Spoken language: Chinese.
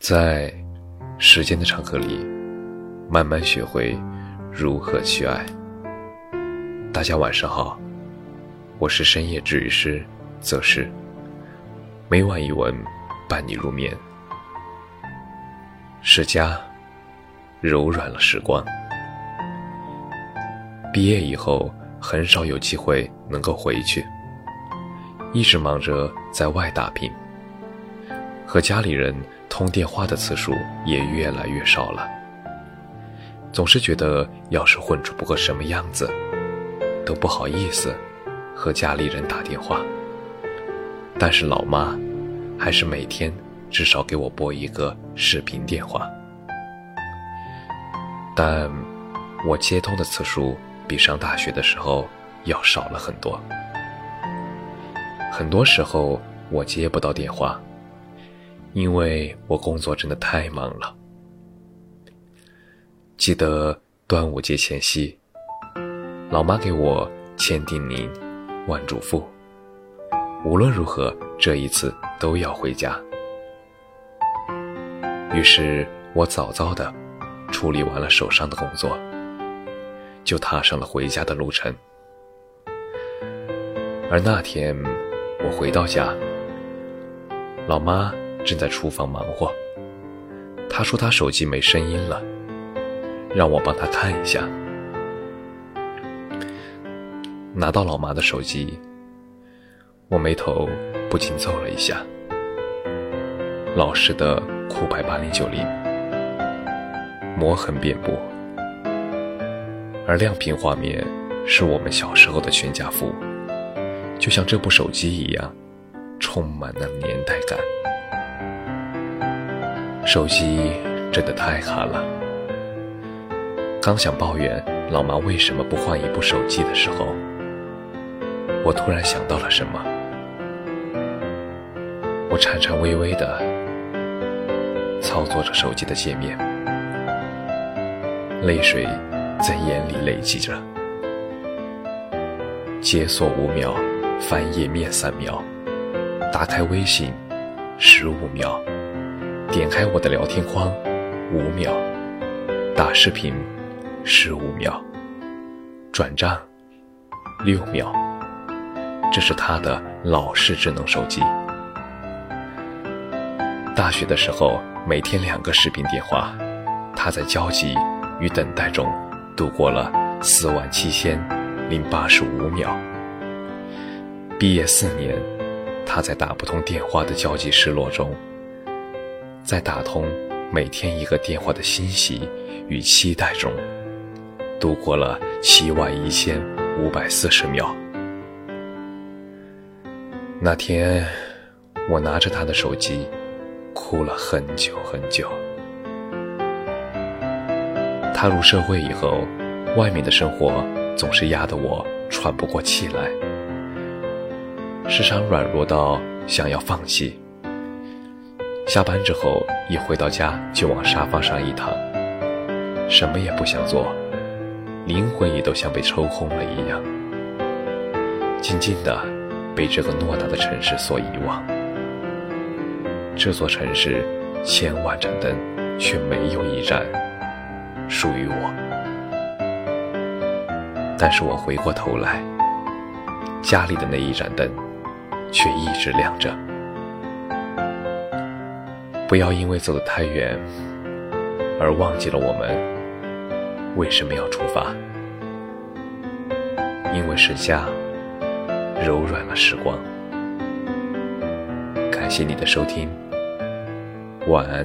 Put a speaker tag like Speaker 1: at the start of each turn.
Speaker 1: 在时间的长河里，慢慢学会如何去爱。大家晚上好，我是深夜治愈师则是，每晚一文伴你入眠。是家柔软了时光。毕业以后，很少有机会能够回去，一直忙着在外打拼，和家里人。通电话的次数也越来越少了，总是觉得要是混出不个什么样子，都不好意思和家里人打电话。但是老妈还是每天至少给我拨一个视频电话，但我接通的次数比上大学的时候要少了很多。很多时候我接不到电话。因为我工作真的太忙了。记得端午节前夕，老妈给我千叮咛万嘱咐，无论如何这一次都要回家。于是我早早的处理完了手上的工作，就踏上了回家的路程。而那天我回到家，老妈。正在厨房忙活，他说他手机没声音了，让我帮他看一下。拿到老妈的手机，我眉头不禁皱了一下。老式的酷派八零九零，磨痕遍布，而亮屏画面是我们小时候的全家福，就像这部手机一样，充满了年代感。手机真的太卡了。刚想抱怨老妈为什么不换一部手机的时候，我突然想到了什么。我颤颤巍巍地操作着手机的界面，泪水在眼里累积着。解锁五秒，翻页面三秒，打开微信十五秒。点开我的聊天框，五秒；打视频，十五秒；转账，六秒。这是他的老式智能手机。大学的时候，每天两个视频电话，他在焦急与等待中度过了四万七千零八十五秒。毕业四年，他在打不通电话的焦急失落中。在打通每天一个电话的欣喜与期待中，度过了七万一千五百四十秒。那天，我拿着他的手机，哭了很久很久。踏入社会以后，外面的生活总是压得我喘不过气来，时常软弱到想要放弃。下班之后，一回到家就往沙发上一躺，什么也不想做，灵魂也都像被抽空了一样，静静的被这个偌大的城市所遗忘。这座城市千万盏灯，却没有一盏属于我。但是我回过头来，家里的那一盏灯，却一直亮着。不要因为走得太远，而忘记了我们为什么要出发。因为是家柔软了时光。感谢你的收听，晚安。